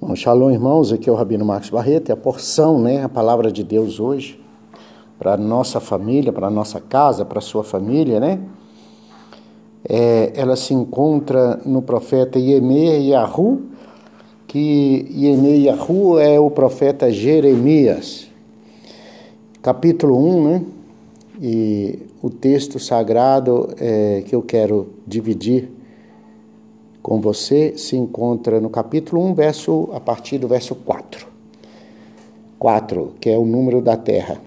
Bom, shalom, irmãos. Aqui é o Rabino Marcos Barreto. É a porção, né, a palavra de Deus hoje para nossa família, para nossa casa, para sua família, né? É, ela se encontra no profeta Yeme Yahu, que Yeme Yahu é o profeta Jeremias, capítulo 1, né? E o texto sagrado é, que eu quero dividir com você se encontra no capítulo 1, verso, a partir do verso 4. 4, que é o número da terra.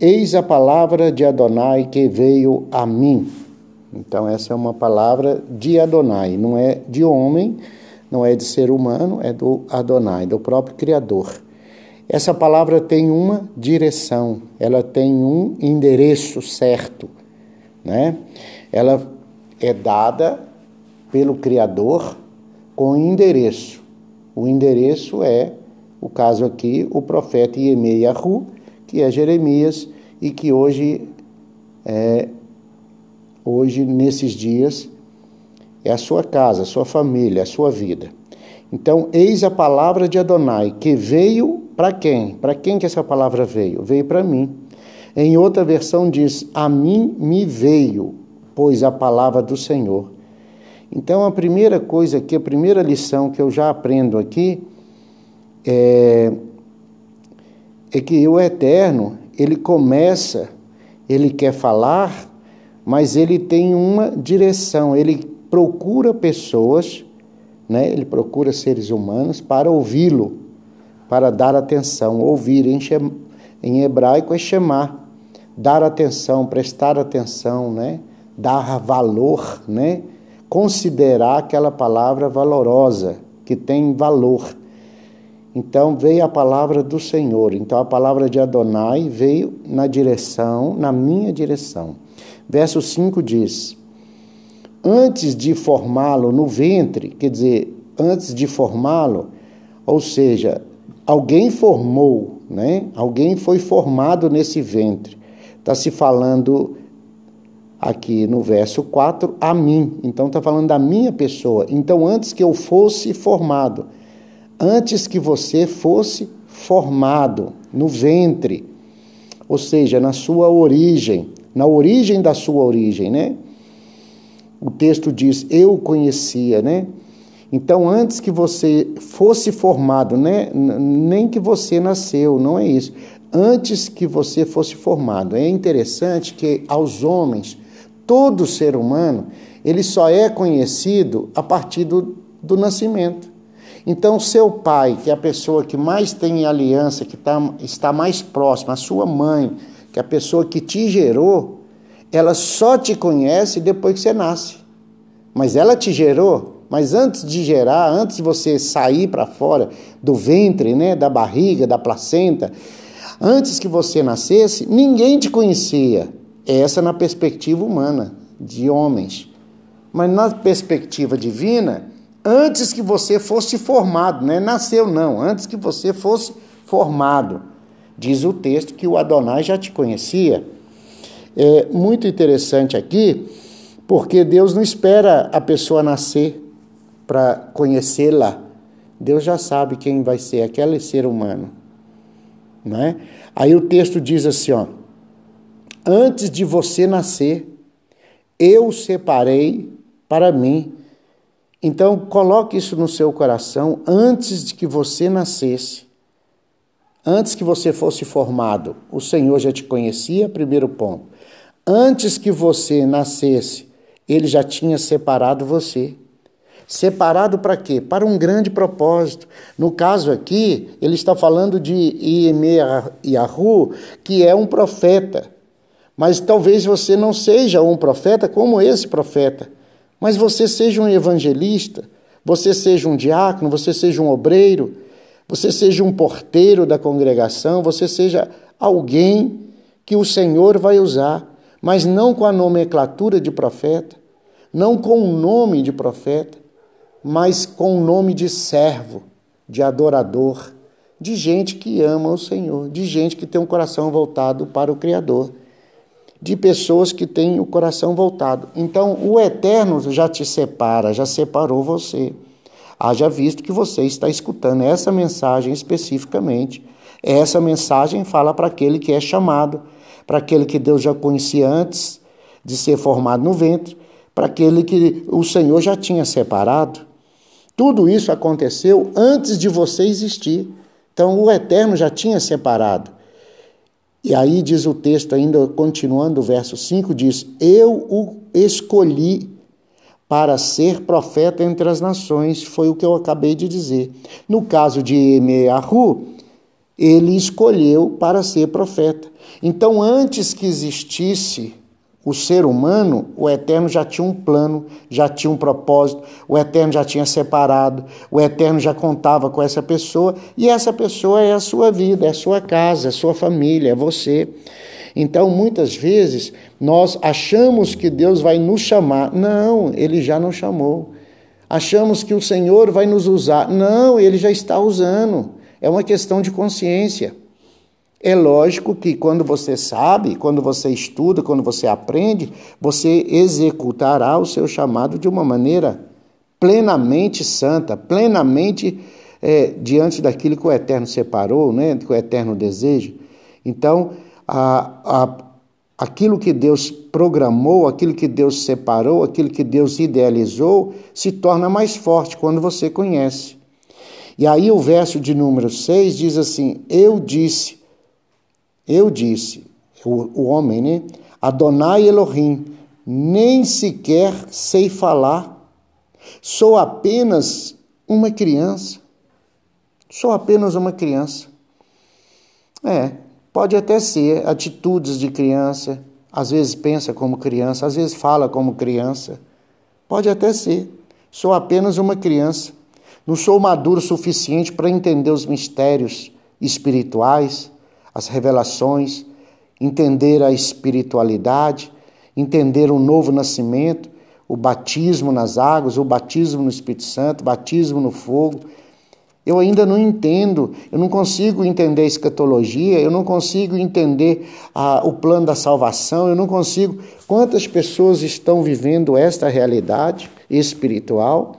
Eis a palavra de Adonai que veio a mim. Então, essa é uma palavra de Adonai, não é de homem, não é de ser humano, é do Adonai, do próprio Criador. Essa palavra tem uma direção, ela tem um endereço certo, né? Ela é dada pelo Criador com endereço. O endereço é, o caso aqui, o profeta Yemeyahu, que é Jeremias e que hoje é hoje nesses dias é a sua casa, a sua família, a sua vida. Então, eis a palavra de Adonai que veio para quem? Para quem que essa palavra veio? Veio para mim. Em outra versão diz: A mim me veio, pois a palavra do Senhor. Então, a primeira coisa aqui, a primeira lição que eu já aprendo aqui é, é que o Eterno, ele começa, ele quer falar, mas ele tem uma direção, ele procura pessoas, né? ele procura seres humanos para ouvi-lo, para dar atenção. Ouvir em, em hebraico é chamar, dar atenção, prestar atenção, né? dar valor, né? Considerar aquela palavra valorosa, que tem valor. Então veio a palavra do Senhor. Então a palavra de Adonai veio na direção, na minha direção. Verso 5 diz: Antes de formá-lo no ventre, quer dizer, antes de formá-lo, ou seja, alguém formou, né? Alguém foi formado nesse ventre. Está se falando aqui no verso 4, a mim. Então está falando da minha pessoa. Então, antes que eu fosse formado, antes que você fosse formado no ventre, ou seja, na sua origem, na origem da sua origem, né? O texto diz: Eu conhecia, né? Então, antes que você fosse formado, né? nem que você nasceu, não é isso. Antes que você fosse formado. É interessante que aos homens todo ser humano, ele só é conhecido a partir do, do nascimento. Então, seu pai, que é a pessoa que mais tem aliança, que tá, está mais próxima, a sua mãe, que é a pessoa que te gerou, ela só te conhece depois que você nasce. Mas ela te gerou, mas antes de gerar, antes de você sair para fora do ventre, né, da barriga, da placenta, antes que você nascesse, ninguém te conhecia. Essa na perspectiva humana, de homens. Mas na perspectiva divina, antes que você fosse formado, não é nasceu não, antes que você fosse formado. Diz o texto que o Adonai já te conhecia. É muito interessante aqui, porque Deus não espera a pessoa nascer para conhecê-la. Deus já sabe quem vai ser aquele ser humano, não é? Aí o texto diz assim, ó: Antes de você nascer, eu separei para mim. Então, coloque isso no seu coração antes de que você nascesse. Antes que você fosse formado, o Senhor já te conhecia, primeiro ponto. Antes que você nascesse, ele já tinha separado você. Separado para quê? Para um grande propósito. No caso aqui, ele está falando de Iemeahu, que é um profeta. Mas talvez você não seja um profeta como esse profeta, mas você seja um evangelista, você seja um diácono, você seja um obreiro, você seja um porteiro da congregação, você seja alguém que o Senhor vai usar, mas não com a nomenclatura de profeta, não com o nome de profeta, mas com o nome de servo, de adorador, de gente que ama o Senhor, de gente que tem um coração voltado para o Criador de pessoas que têm o coração voltado. Então, o eterno já te separa, já separou você. Haja visto que você está escutando essa mensagem especificamente. Essa mensagem fala para aquele que é chamado, para aquele que Deus já conhecia antes de ser formado no ventre, para aquele que o Senhor já tinha separado. Tudo isso aconteceu antes de você existir. Então o Eterno já tinha separado. E aí diz o texto, ainda continuando o verso 5, diz: Eu o escolhi para ser profeta entre as nações. Foi o que eu acabei de dizer. No caso de Emeahu, ele escolheu para ser profeta. Então, antes que existisse o ser humano, o Eterno já tinha um plano, já tinha um propósito, o Eterno já tinha separado, o Eterno já contava com essa pessoa, e essa pessoa é a sua vida, é a sua casa, é a sua família, é você. Então, muitas vezes, nós achamos que Deus vai nos chamar. Não, ele já não chamou. Achamos que o Senhor vai nos usar. Não, ele já está usando. É uma questão de consciência. É lógico que quando você sabe, quando você estuda, quando você aprende, você executará o seu chamado de uma maneira plenamente santa, plenamente é, diante daquilo que o Eterno separou, né, que o Eterno deseja. Então, a, a, aquilo que Deus programou, aquilo que Deus separou, aquilo que Deus idealizou, se torna mais forte quando você conhece. E aí o verso de número 6 diz assim: Eu disse eu disse, o, o homem, né? Adonai Elohim, nem sequer sei falar, sou apenas uma criança. Sou apenas uma criança. É, pode até ser atitudes de criança, às vezes pensa como criança, às vezes fala como criança. Pode até ser. Sou apenas uma criança. Não sou maduro o suficiente para entender os mistérios espirituais as revelações, entender a espiritualidade, entender o novo nascimento, o batismo nas águas, o batismo no Espírito Santo, o batismo no fogo. Eu ainda não entendo, eu não consigo entender a escatologia, eu não consigo entender o plano da salvação, eu não consigo. Quantas pessoas estão vivendo esta realidade espiritual?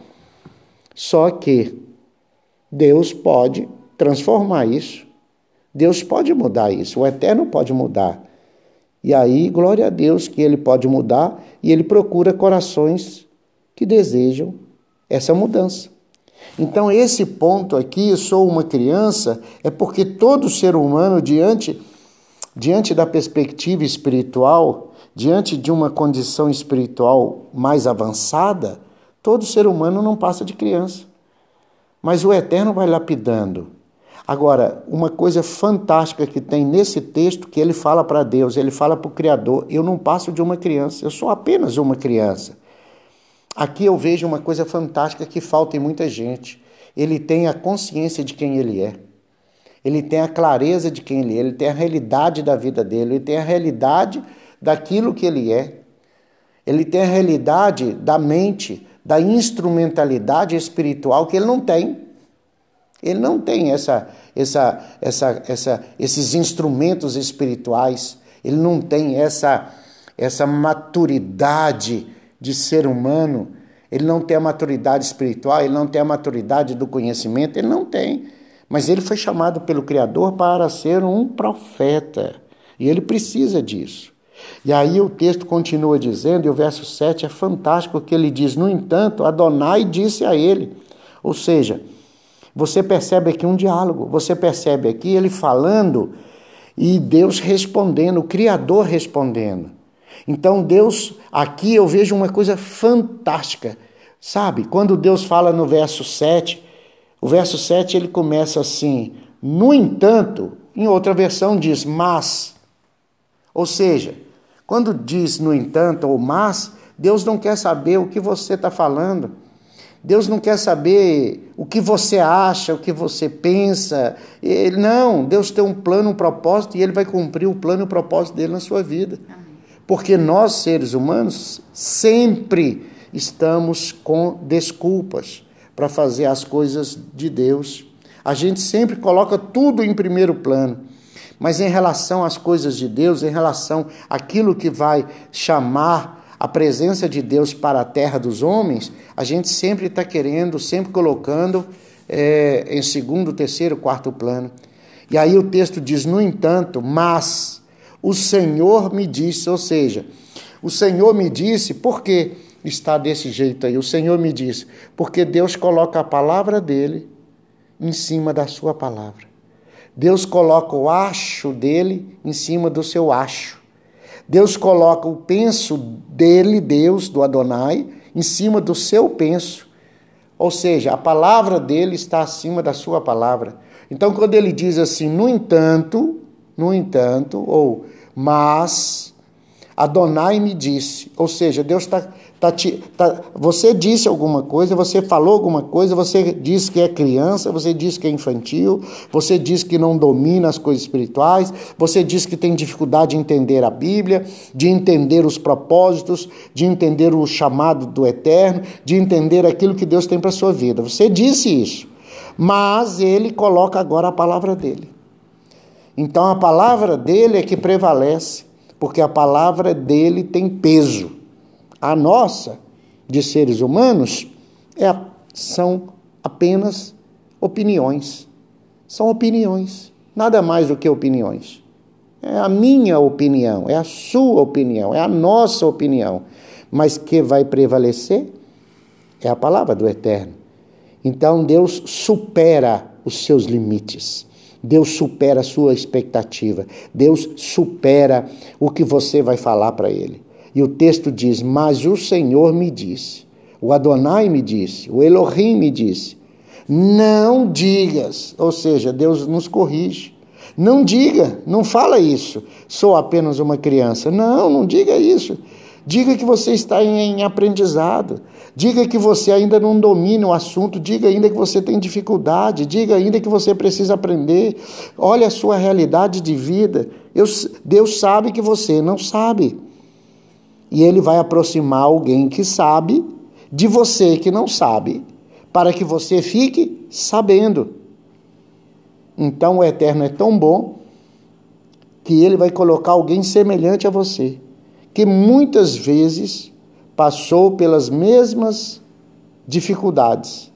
Só que Deus pode transformar isso Deus pode mudar isso, o eterno pode mudar. E aí, glória a Deus que ele pode mudar e ele procura corações que desejam essa mudança. Então, esse ponto aqui, eu sou uma criança, é porque todo ser humano, diante, diante da perspectiva espiritual, diante de uma condição espiritual mais avançada, todo ser humano não passa de criança. Mas o Eterno vai lapidando Agora, uma coisa fantástica que tem nesse texto que ele fala para Deus, ele fala para o Criador: eu não passo de uma criança, eu sou apenas uma criança. Aqui eu vejo uma coisa fantástica que falta em muita gente. Ele tem a consciência de quem ele é. Ele tem a clareza de quem ele é, ele tem a realidade da vida dele, ele tem a realidade daquilo que ele é. Ele tem a realidade da mente, da instrumentalidade espiritual que ele não tem. Ele não tem essa, essa, essa, essa, esses instrumentos espirituais, ele não tem essa, essa maturidade de ser humano, ele não tem a maturidade espiritual, ele não tem a maturidade do conhecimento, ele não tem. Mas ele foi chamado pelo Criador para ser um profeta, e ele precisa disso. E aí o texto continua dizendo, e o verso 7 é fantástico, que ele diz: No entanto, Adonai disse a ele, ou seja, você percebe aqui um diálogo, você percebe aqui ele falando e Deus respondendo, o Criador respondendo. Então, Deus, aqui eu vejo uma coisa fantástica, sabe? Quando Deus fala no verso 7, o verso 7 ele começa assim: no entanto, em outra versão diz mas. Ou seja, quando diz no entanto ou mas, Deus não quer saber o que você está falando. Deus não quer saber o que você acha, o que você pensa. Ele, não, Deus tem um plano, um propósito e ele vai cumprir o plano e o propósito dele na sua vida. Porque nós, seres humanos, sempre estamos com desculpas para fazer as coisas de Deus. A gente sempre coloca tudo em primeiro plano. Mas em relação às coisas de Deus, em relação àquilo que vai chamar a presença de Deus para a terra dos homens, a gente sempre está querendo, sempre colocando é, em segundo, terceiro, quarto plano. E aí o texto diz: no entanto, mas o Senhor me disse, ou seja, o Senhor me disse, por que está desse jeito aí? O Senhor me disse, porque Deus coloca a palavra dele em cima da sua palavra. Deus coloca o acho dele em cima do seu acho. Deus coloca o penso dele, Deus, do Adonai, em cima do seu penso. Ou seja, a palavra dele está acima da sua palavra. Então, quando ele diz assim, no entanto, no entanto, ou mas, Adonai me disse, ou seja, Deus está Tá, tá, você disse alguma coisa, você falou alguma coisa, você disse que é criança, você disse que é infantil, você disse que não domina as coisas espirituais, você disse que tem dificuldade de entender a Bíblia, de entender os propósitos, de entender o chamado do eterno, de entender aquilo que Deus tem para a sua vida. Você disse isso, mas ele coloca agora a palavra dele. Então a palavra dele é que prevalece, porque a palavra dele tem peso. A nossa, de seres humanos, é, são apenas opiniões. São opiniões, nada mais do que opiniões. É a minha opinião, é a sua opinião, é a nossa opinião. Mas que vai prevalecer é a palavra do Eterno. Então Deus supera os seus limites. Deus supera a sua expectativa. Deus supera o que você vai falar para ele. E o texto diz: Mas o Senhor me disse, o Adonai me disse, o Elohim me disse, não digas, ou seja, Deus nos corrige. Não diga, não fala isso, sou apenas uma criança. Não, não diga isso. Diga que você está em aprendizado. Diga que você ainda não domina o assunto. Diga ainda que você tem dificuldade. Diga ainda que você precisa aprender. Olha a sua realidade de vida. Deus sabe que você não sabe e ele vai aproximar alguém que sabe de você que não sabe, para que você fique sabendo. Então o Eterno é tão bom que ele vai colocar alguém semelhante a você, que muitas vezes passou pelas mesmas dificuldades,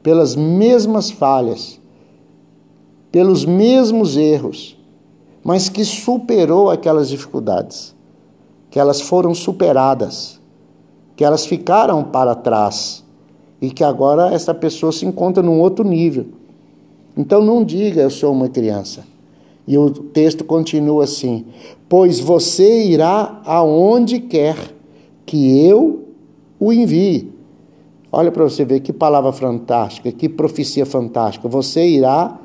pelas mesmas falhas, pelos mesmos erros, mas que superou aquelas dificuldades que elas foram superadas, que elas ficaram para trás e que agora essa pessoa se encontra num outro nível. Então não diga eu sou uma criança. E o texto continua assim: Pois você irá aonde quer que eu o envie. Olha para você ver que palavra fantástica, que profecia fantástica. Você irá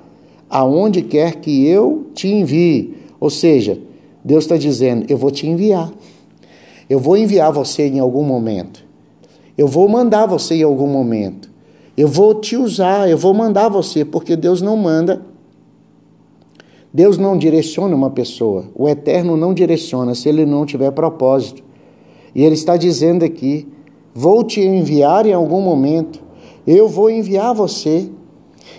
aonde quer que eu te envie. Ou seja, Deus está dizendo: Eu vou te enviar. Eu vou enviar você em algum momento. Eu vou mandar você em algum momento. Eu vou te usar, eu vou mandar você, porque Deus não manda. Deus não direciona uma pessoa. O Eterno não direciona se ele não tiver propósito. E ele está dizendo aqui: vou te enviar em algum momento. Eu vou enviar você.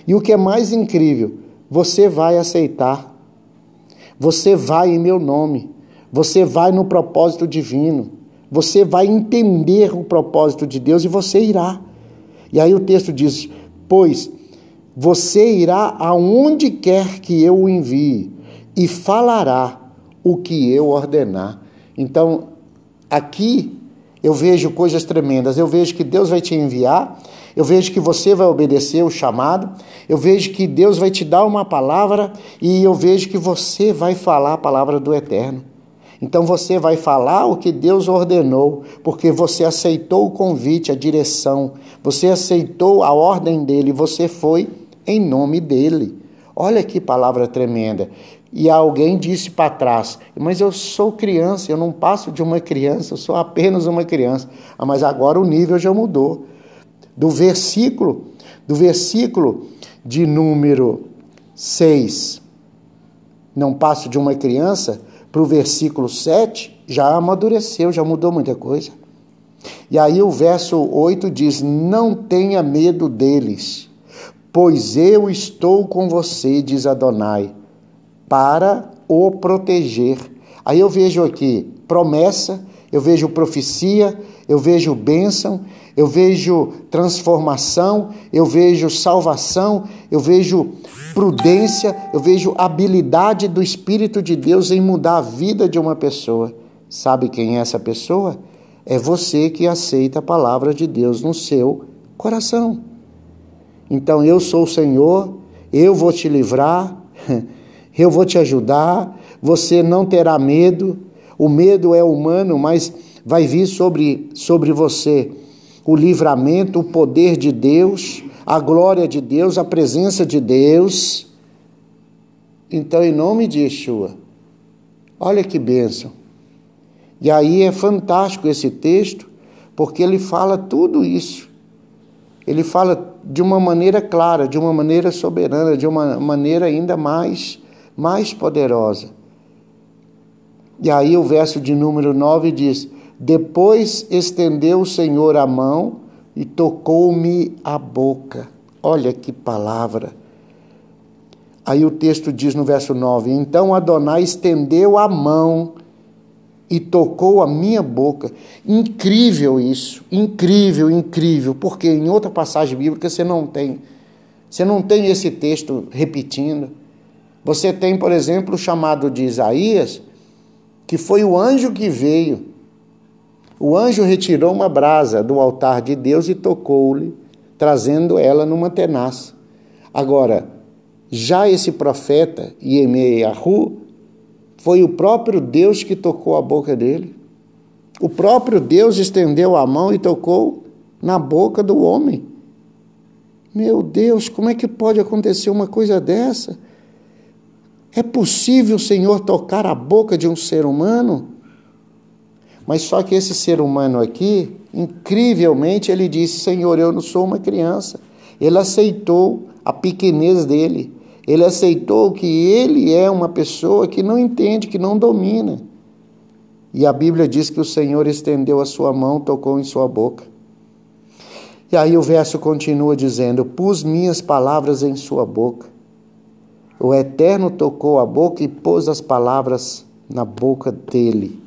E o que é mais incrível, você vai aceitar. Você vai em meu nome. Você vai no propósito divino. Você vai entender o propósito de Deus e você irá. E aí o texto diz: Pois você irá aonde quer que eu o envie e falará o que eu ordenar. Então, aqui eu vejo coisas tremendas. Eu vejo que Deus vai te enviar, eu vejo que você vai obedecer o chamado, eu vejo que Deus vai te dar uma palavra e eu vejo que você vai falar a palavra do eterno. Então você vai falar o que Deus ordenou, porque você aceitou o convite, a direção, você aceitou a ordem dele, você foi em nome dele. Olha que palavra tremenda. E alguém disse para trás: Mas eu sou criança, eu não passo de uma criança, eu sou apenas uma criança. Ah, mas agora o nível já mudou. Do versículo, do versículo de número 6, não passo de uma criança, para o versículo 7, já amadureceu, já mudou muita coisa. E aí o verso 8 diz: Não tenha medo deles, pois eu estou com você, diz Adonai, para o proteger. Aí eu vejo aqui promessa eu vejo profecia, eu vejo bênção, eu vejo transformação, eu vejo salvação, eu vejo prudência, eu vejo habilidade do Espírito de Deus em mudar a vida de uma pessoa. Sabe quem é essa pessoa? É você que aceita a palavra de Deus no seu coração. Então eu sou o Senhor, eu vou te livrar, eu vou te ajudar, você não terá medo. O medo é humano, mas vai vir sobre, sobre você o livramento, o poder de Deus, a glória de Deus, a presença de Deus. Então, em nome de Yeshua, olha que bênção. E aí é fantástico esse texto, porque ele fala tudo isso. Ele fala de uma maneira clara, de uma maneira soberana, de uma maneira ainda mais, mais poderosa. E aí o verso de número 9 diz: Depois estendeu o Senhor a mão e tocou-me a boca. Olha que palavra. Aí o texto diz no verso 9: Então Adonai estendeu a mão e tocou a minha boca. Incrível isso, incrível, incrível, porque em outra passagem bíblica você não tem. Você não tem esse texto repetindo. Você tem, por exemplo, o chamado de Isaías, que foi o anjo que veio. O anjo retirou uma brasa do altar de Deus e tocou-lhe, trazendo ela numa tenaz. Agora, já esse profeta, Iemeahu, foi o próprio Deus que tocou a boca dele. O próprio Deus estendeu a mão e tocou na boca do homem. Meu Deus, como é que pode acontecer uma coisa dessa? É possível o Senhor tocar a boca de um ser humano? Mas só que esse ser humano aqui, incrivelmente, ele disse: Senhor, eu não sou uma criança. Ele aceitou a pequenez dele. Ele aceitou que ele é uma pessoa que não entende, que não domina. E a Bíblia diz que o Senhor estendeu a sua mão, tocou em sua boca. E aí o verso continua dizendo: Pus minhas palavras em sua boca. O Eterno tocou a boca e pôs as palavras na boca dele.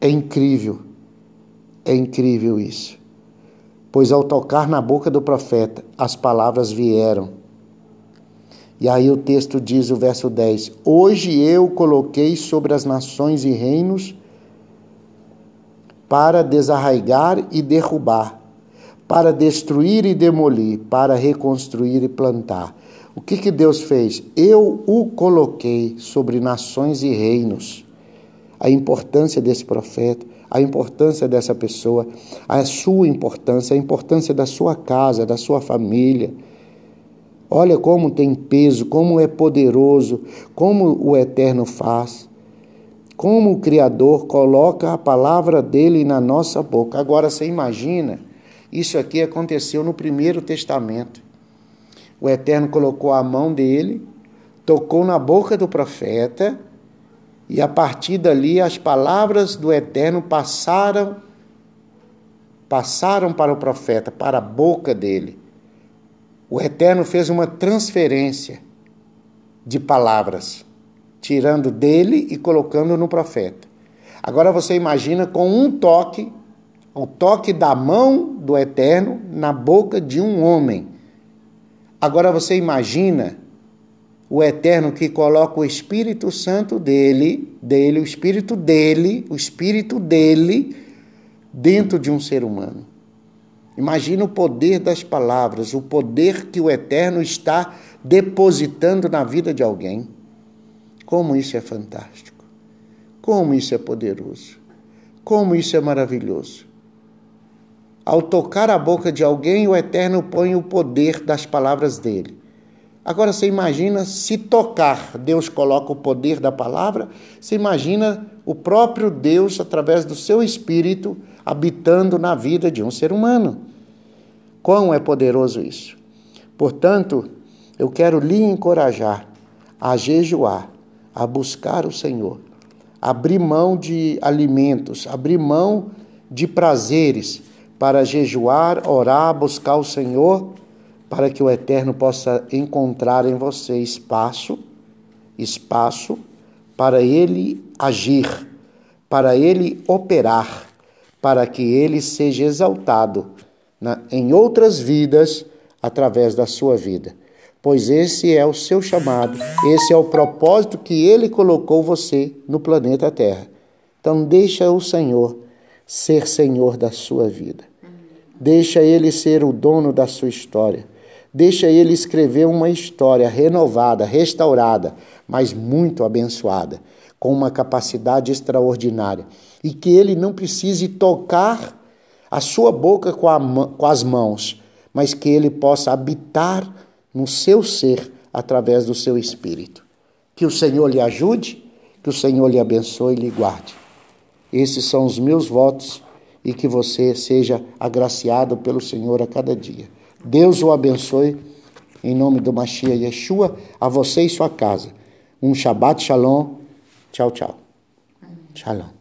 É incrível, é incrível isso. Pois ao tocar na boca do profeta, as palavras vieram e aí o texto diz, o verso 10: Hoje eu coloquei sobre as nações e reinos para desarraigar e derrubar, para destruir e demolir, para reconstruir e plantar. O que, que Deus fez? Eu o coloquei sobre nações e reinos. A importância desse profeta, a importância dessa pessoa, a sua importância, a importância da sua casa, da sua família Olha como tem peso, como é poderoso, como o Eterno faz, como o Criador coloca a palavra dele na nossa boca. Agora você imagina, isso aqui aconteceu no primeiro testamento. O Eterno colocou a mão dele, tocou na boca do profeta, e a partir dali as palavras do Eterno passaram passaram para o profeta, para a boca dele. O Eterno fez uma transferência de palavras, tirando dele e colocando no profeta. Agora você imagina com um toque, o toque da mão do Eterno na boca de um homem. Agora você imagina o Eterno que coloca o Espírito Santo dele, dele, o Espírito dele, o Espírito dele dentro de um ser humano. Imagina o poder das palavras, o poder que o Eterno está depositando na vida de alguém. Como isso é fantástico. Como isso é poderoso. Como isso é maravilhoso. Ao tocar a boca de alguém, o Eterno põe o poder das palavras dele. Agora você imagina se tocar, Deus coloca o poder da palavra, você imagina o próprio Deus, através do seu espírito, habitando na vida de um ser humano. Quão é poderoso isso! Portanto, eu quero lhe encorajar a jejuar, a buscar o Senhor, abrir mão de alimentos, abrir mão de prazeres para jejuar, orar, buscar o Senhor, para que o Eterno possa encontrar em você espaço, espaço para ele agir, para ele operar, para que ele seja exaltado na, em outras vidas através da sua vida. Pois esse é o seu chamado, esse é o propósito que ele colocou você no planeta Terra. Então deixa o Senhor ser Senhor da sua vida. Deixa ele ser o dono da sua história. Deixa ele escrever uma história renovada, restaurada, mas muito abençoada, com uma capacidade extraordinária. E que ele não precise tocar a sua boca com, a, com as mãos, mas que ele possa habitar no seu ser através do seu espírito. Que o Senhor lhe ajude, que o Senhor lhe abençoe e lhe guarde. Esses são os meus votos e que você seja agraciado pelo Senhor a cada dia. Deus o abençoe em nome do Machia Yeshua, a você e sua casa. Um Shabbat Shalom. Tchau, tchau. Shalom.